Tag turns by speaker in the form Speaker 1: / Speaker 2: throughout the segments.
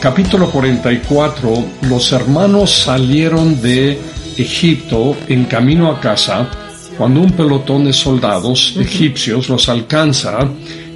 Speaker 1: Capítulo 44. Los hermanos salieron de Egipto en camino a casa cuando un pelotón de soldados egipcios los alcanza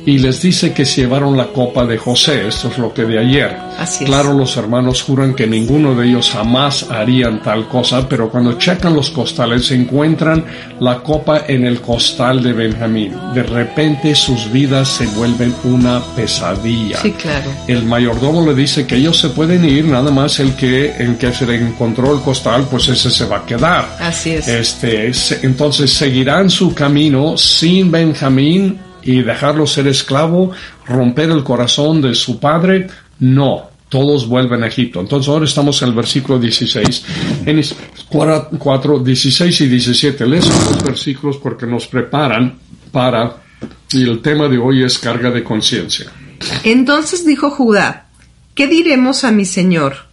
Speaker 1: y les dice que se llevaron la copa de José, esto es lo que de ayer. claro, los hermanos juran que ninguno de ellos jamás harían tal cosa, pero cuando checan los costales se encuentran la copa en el costal de Benjamín. De repente sus vidas se vuelven una pesadilla.
Speaker 2: Sí, claro.
Speaker 1: El mayordomo le dice que ellos se pueden ir, nada más el que en que se le encontró el costal, pues ese se va a quedar.
Speaker 2: Así es.
Speaker 1: Este, entonces seguirán su camino sin Benjamín y dejarlo ser esclavo, romper el corazón de su padre, no, todos vuelven a Egipto. Entonces ahora estamos en el versículo 16, en 4, 16 y 17. Les los versículos porque nos preparan para, y el tema de hoy es carga de conciencia.
Speaker 2: Entonces dijo Judá, ¿qué diremos a mi Señor?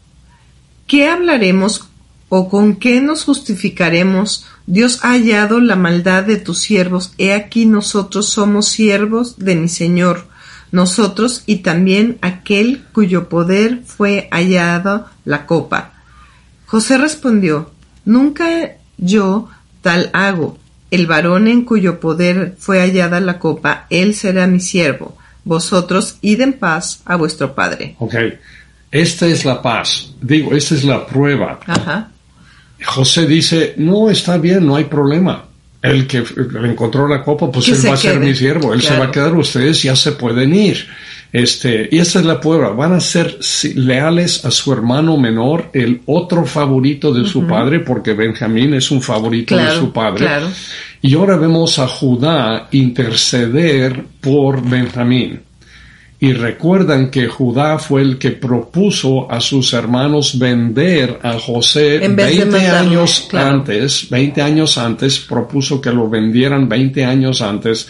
Speaker 2: ¿Qué hablaremos o con qué nos justificaremos Dios ha hallado la maldad de tus siervos, he aquí nosotros somos siervos de mi Señor, nosotros y también aquel cuyo poder fue hallado la copa. José respondió, Nunca yo tal hago. El varón en cuyo poder fue hallada la copa, él será mi siervo. Vosotros id en paz a vuestro padre.
Speaker 1: Ok, esta es la paz. Digo, esta es la prueba.
Speaker 2: Ajá.
Speaker 1: José dice, no, está bien, no hay problema. El que le encontró la copa, pues él va a ser mi siervo, él se va a quedar, ustedes ya se pueden ir. Este, y esa es la prueba, van a ser leales a su hermano menor, el otro favorito de su padre, porque Benjamín es un favorito de su padre. Y ahora vemos a Judá interceder por Benjamín. Y recuerdan que Judá fue el que propuso a sus hermanos vender a José 20 años antes, 20 años antes, propuso que lo vendieran 20 años antes,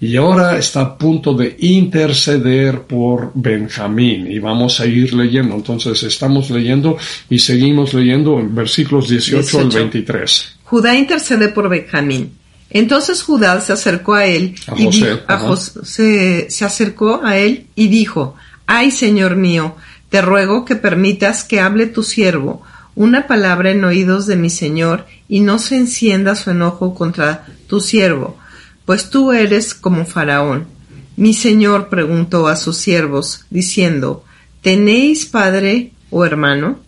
Speaker 1: y ahora está a punto de interceder por Benjamín. Y vamos a ir leyendo. Entonces estamos leyendo y seguimos leyendo en versículos 18. al 23.
Speaker 2: Judá intercede por Benjamín. Entonces Judá se acercó a él y se acercó a él y dijo, Ay, Señor mío, te ruego que permitas que hable tu siervo una palabra en oídos de mi Señor y no se encienda su enojo contra tu siervo, pues tú eres como Faraón. Mi Señor preguntó a sus siervos, diciendo, ¿Tenéis padre o hermano?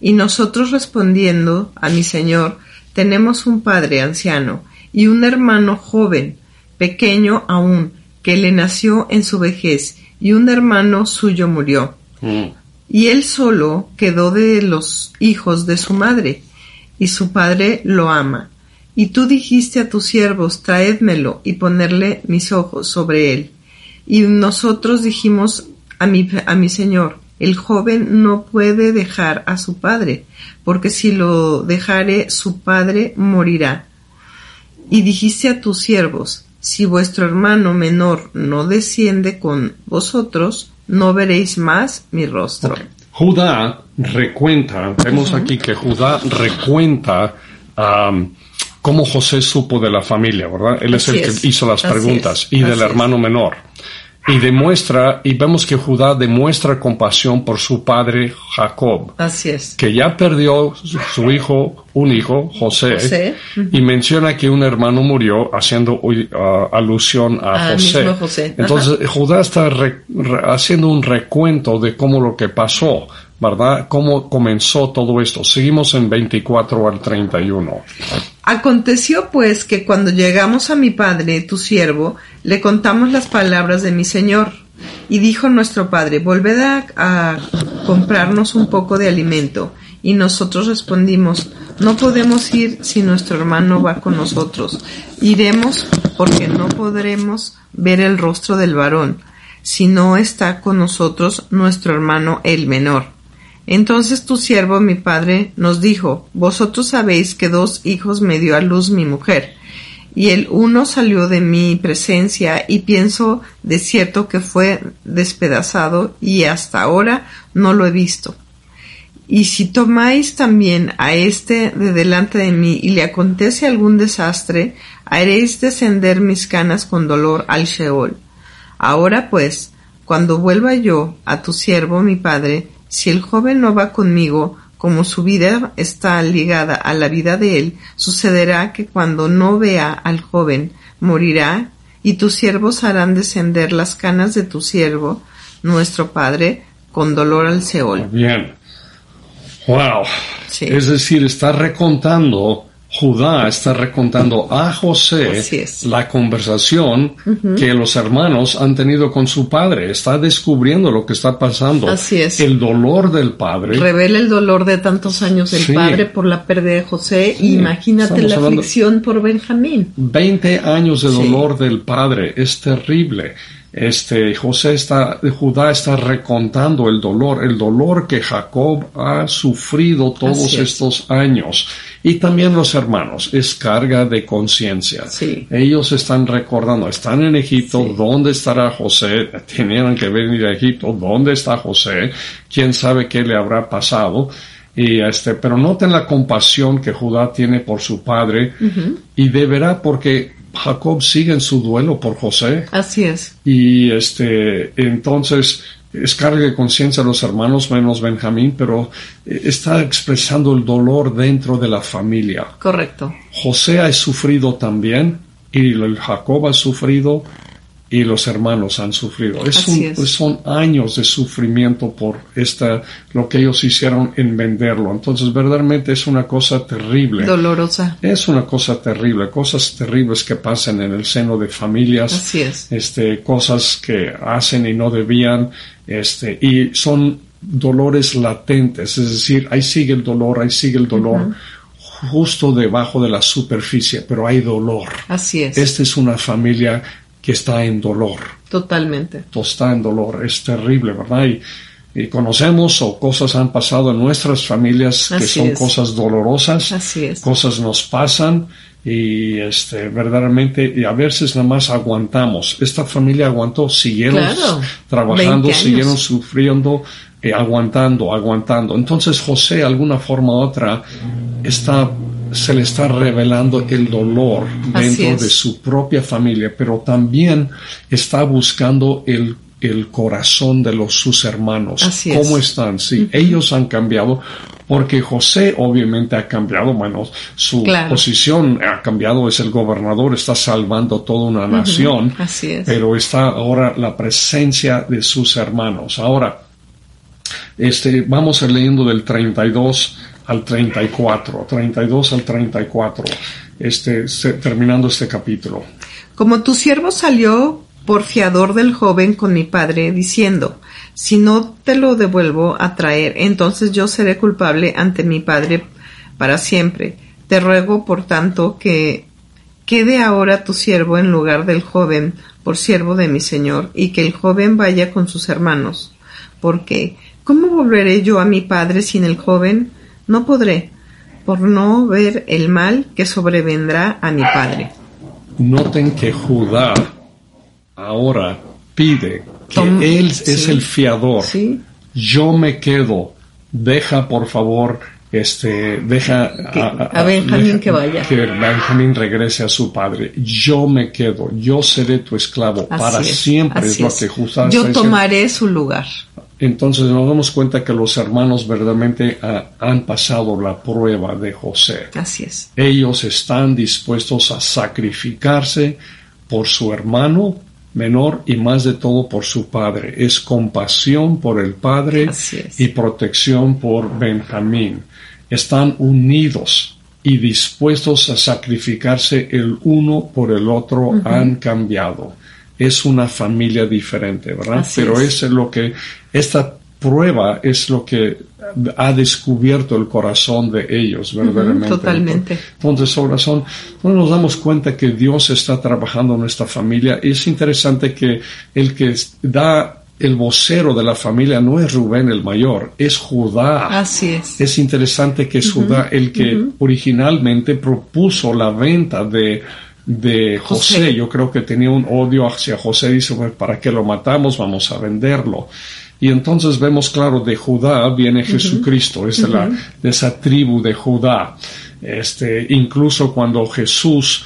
Speaker 2: Y nosotros respondiendo a mi Señor, tenemos un padre anciano, y un hermano joven, pequeño aún, que le nació en su vejez, y un hermano suyo murió. Mm. Y él solo quedó de los hijos de su madre, y su padre lo ama. Y tú dijiste a tus siervos, traédmelo y ponerle mis ojos sobre él. Y nosotros dijimos a mi, a mi señor, el joven no puede dejar a su padre, porque si lo dejare su padre morirá. Y dijiste a tus siervos, si vuestro hermano menor no desciende con vosotros, no veréis más mi rostro.
Speaker 1: Judá recuenta, vemos aquí que Judá recuenta um, cómo José supo de la familia, ¿verdad? Él es el que hizo las preguntas y del hermano menor y demuestra, y vemos que Judá demuestra compasión por su padre Jacob.
Speaker 2: Así es.
Speaker 1: Que ya perdió su hijo, un hijo, José, y menciona que un hermano murió haciendo uh, alusión a José. Entonces Judá está haciendo un recuento de cómo lo que pasó. ¿Verdad? ¿Cómo comenzó todo esto? Seguimos en 24 al 31.
Speaker 2: Aconteció pues que cuando llegamos a mi padre, tu siervo, le contamos las palabras de mi señor. Y dijo nuestro padre, volved a, comprarnos un poco de alimento. Y nosotros respondimos, no podemos ir si nuestro hermano va con nosotros. Iremos porque no podremos ver el rostro del varón, si no está con nosotros nuestro hermano el menor. Entonces tu siervo mi padre nos dijo, Vosotros sabéis que dos hijos me dio a luz mi mujer, y el uno salió de mi presencia y pienso de cierto que fue despedazado y hasta ahora no lo he visto. Y si tomáis también a este de delante de mí y le acontece algún desastre, haréis descender mis canas con dolor al Sheol. Ahora pues, cuando vuelva yo a tu siervo mi padre, si el joven no va conmigo, como su vida está ligada a la vida de él, sucederá que cuando no vea al joven, morirá, y tus siervos harán descender las canas de tu siervo, nuestro padre, con dolor al Seol.
Speaker 1: Bien. Wow. Es decir, está recontando, Judá está recontando a José la conversación que los hermanos han tenido con su padre. Está descubriendo lo que está pasando.
Speaker 2: Así es.
Speaker 1: El dolor del padre.
Speaker 2: Revela el dolor de tantos años del padre por la pérdida de José. Imagínate la aflicción por Benjamín.
Speaker 1: Veinte años de dolor del padre. Es terrible este José está, Judá está recontando el dolor, el dolor que Jacob ha sufrido todos estos años. Y también los hermanos, es carga de conciencia. Ellos están recordando, están en Egipto, ¿dónde estará José? Tenían que venir a Egipto, ¿dónde está José? ¿Quién sabe qué le habrá pasado? Y este, pero noten la compasión que Judá tiene por su padre y deberá porque Jacob sigue en su duelo por José.
Speaker 2: Así es.
Speaker 1: Y este, entonces es carga de conciencia a los hermanos menos Benjamín, pero eh, está expresando el dolor dentro de la familia.
Speaker 2: Correcto.
Speaker 1: José ha sufrido también y Jacob ha sufrido y los hermanos han sufrido. Es pues son años de sufrimiento por esta, lo que ellos hicieron en venderlo. Entonces, verdaderamente es una cosa terrible.
Speaker 2: Dolorosa.
Speaker 1: Es una cosa terrible, cosas terribles que pasan en el seno de familias.
Speaker 2: Así es.
Speaker 1: Este, cosas que hacen y no debían, este, y son dolores latentes, es decir, ahí sigue el dolor, ahí sigue el dolor. justo debajo de la superficie, pero hay dolor.
Speaker 2: Así es.
Speaker 1: Esta es una familia que está en dolor.
Speaker 2: Totalmente.
Speaker 1: Está en dolor, es terrible, ¿verdad? Y, conocemos o cosas han pasado en nuestras familias que son cosas dolorosas,
Speaker 2: Así es.
Speaker 1: cosas nos pasan y este verdaderamente y a veces nada más aguantamos. Esta familia aguantó, siguieron trabajando, siguieron sufriendo, eh, aguantando, aguantando. Entonces José, alguna forma u otra, está se le está revelando el dolor dentro de su propia familia, pero también está buscando el, el corazón de los sus hermanos. ¿Cómo están? Sí, ellos han cambiado porque José obviamente ha cambiado, bueno, su posición ha cambiado, es el gobernador, está salvando toda una nación,
Speaker 2: Así es.
Speaker 1: pero está ahora la presencia de sus hermanos. Ahora, este, vamos a ir leyendo del 32 al 34, 32 al 34, este, terminando este capítulo.
Speaker 2: Como tu siervo salió por fiador del joven con mi padre, diciendo, si no te lo devuelvo a traer, entonces yo seré culpable ante mi padre para siempre. Te ruego, por tanto, que quede ahora tu siervo en lugar del joven por siervo de mi señor, y que el joven vaya con sus hermanos. Porque, ¿cómo volveré yo a mi padre sin el joven? No podré, por no ver el mal que sobrevendrá a mi padre.
Speaker 1: Noten que Judá ahora pide que él es el fiador. Yo me quedo. Deja, por favor, este, deja
Speaker 2: a, Benjamín que vaya.
Speaker 1: Que Benjamín regrese a su padre. Yo me quedo. Yo seré tu esclavo. para siempre es, lo que Judá
Speaker 2: Yo tomaré su lugar.
Speaker 1: Entonces nos damos cuenta que los hermanos verdaderamente ah, han pasado la prueba de José.
Speaker 2: Así es.
Speaker 1: Ellos están dispuestos a sacrificarse por su hermano menor y más de todo por su padre. Es compasión por el padre y protección por Benjamín. Están unidos y dispuestos a sacrificarse el uno por el otro. Han cambiado es una familia diferente, ¿verdad? Pero es. lo que, esta prueba es lo que ha descubierto el corazón de ellos, verdaderamente.
Speaker 2: totalmente.
Speaker 1: Entonces, corazón, no nos damos cuenta que Dios está trabajando en nuestra familia. Es interesante que el que da el vocero de la familia no es Rubén el mayor, es Judá.
Speaker 2: Así es.
Speaker 1: Es interesante que es Judá el que originalmente propuso la venta de de José. Yo creo que tenía un odio hacia José. Dice, ¿para qué lo matamos? Vamos a venderlo. Y entonces vemos claro, de Judá viene Jesucristo, es de, la, de esa tribu de Judá. Este, incluso cuando Jesús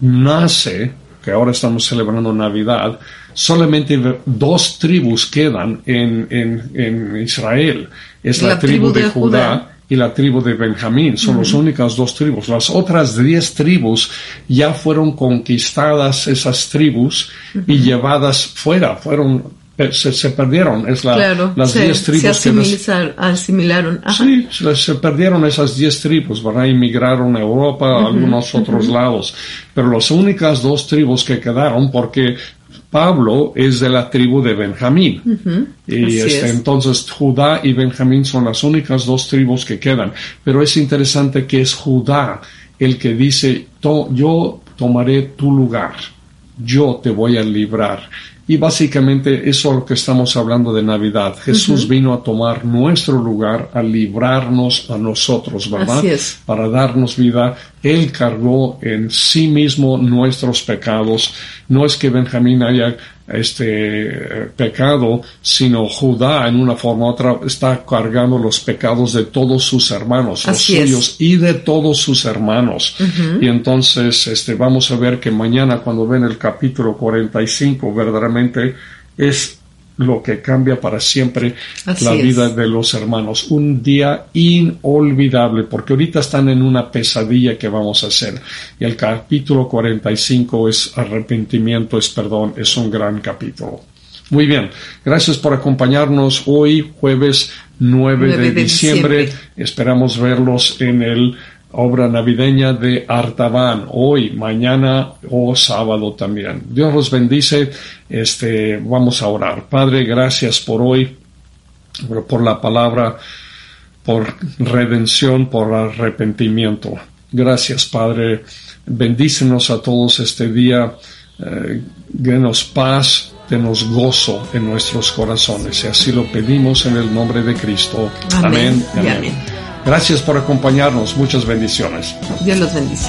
Speaker 1: nace, que ahora estamos celebrando Navidad, solamente dos tribus quedan en, en, Israel. Es la, tribu, de, Judá, y la tribu de Benjamín. Son las únicas dos tribus. Las otras diez tribus ya fueron conquistadas esas tribus y llevadas fuera. Fueron se, perdieron. Es la, las diez tribus
Speaker 2: se asimilaron.
Speaker 1: Sí, se, perdieron esas diez tribus, ¿verdad? Emigraron a Europa, a algunos otros lados. Pero las únicas dos tribus que quedaron, porque Pablo es de la tribu de Benjamín. Y este, entonces Judá y Benjamín son las únicas dos tribus que quedan. Pero es interesante que es Judá el que dice, yo tomaré tu lugar, yo te voy a librar. Y básicamente eso es lo que estamos hablando de Navidad. Jesús vino a tomar nuestro lugar, a librarnos a nosotros, ¿verdad? Para darnos vida. Él cargó en sí mismo nuestros pecados. No es que Benjamín haya este pecado, sino Judá en una forma u otra está cargando los pecados de todos sus hermanos, los suyos y de todos sus hermanos. Y entonces este vamos a ver que mañana cuando ven el capítulo 45 verdaderamente es lo que cambia para siempre la vida de los hermanos. Un día inolvidable, porque ahorita están en una pesadilla que vamos a hacer. Y el capítulo 45 es arrepentimiento, es perdón, es un gran capítulo. Muy bien, gracias por acompañarnos hoy, jueves 9, de, diciembre. Esperamos verlos en el obra navideña de Artaban, hoy, mañana o sábado también. Dios los bendice. Este, vamos a orar. Padre, gracias por hoy, por la palabra, por redención, por arrepentimiento. Gracias, Padre. Bendícenos a todos este día. Eh, denos paz, denos gozo en nuestros corazones. Y así lo pedimos en el nombre de Cristo. Amén. amén. Gracias por acompañarnos. Muchas bendiciones.
Speaker 2: Dios los bendice.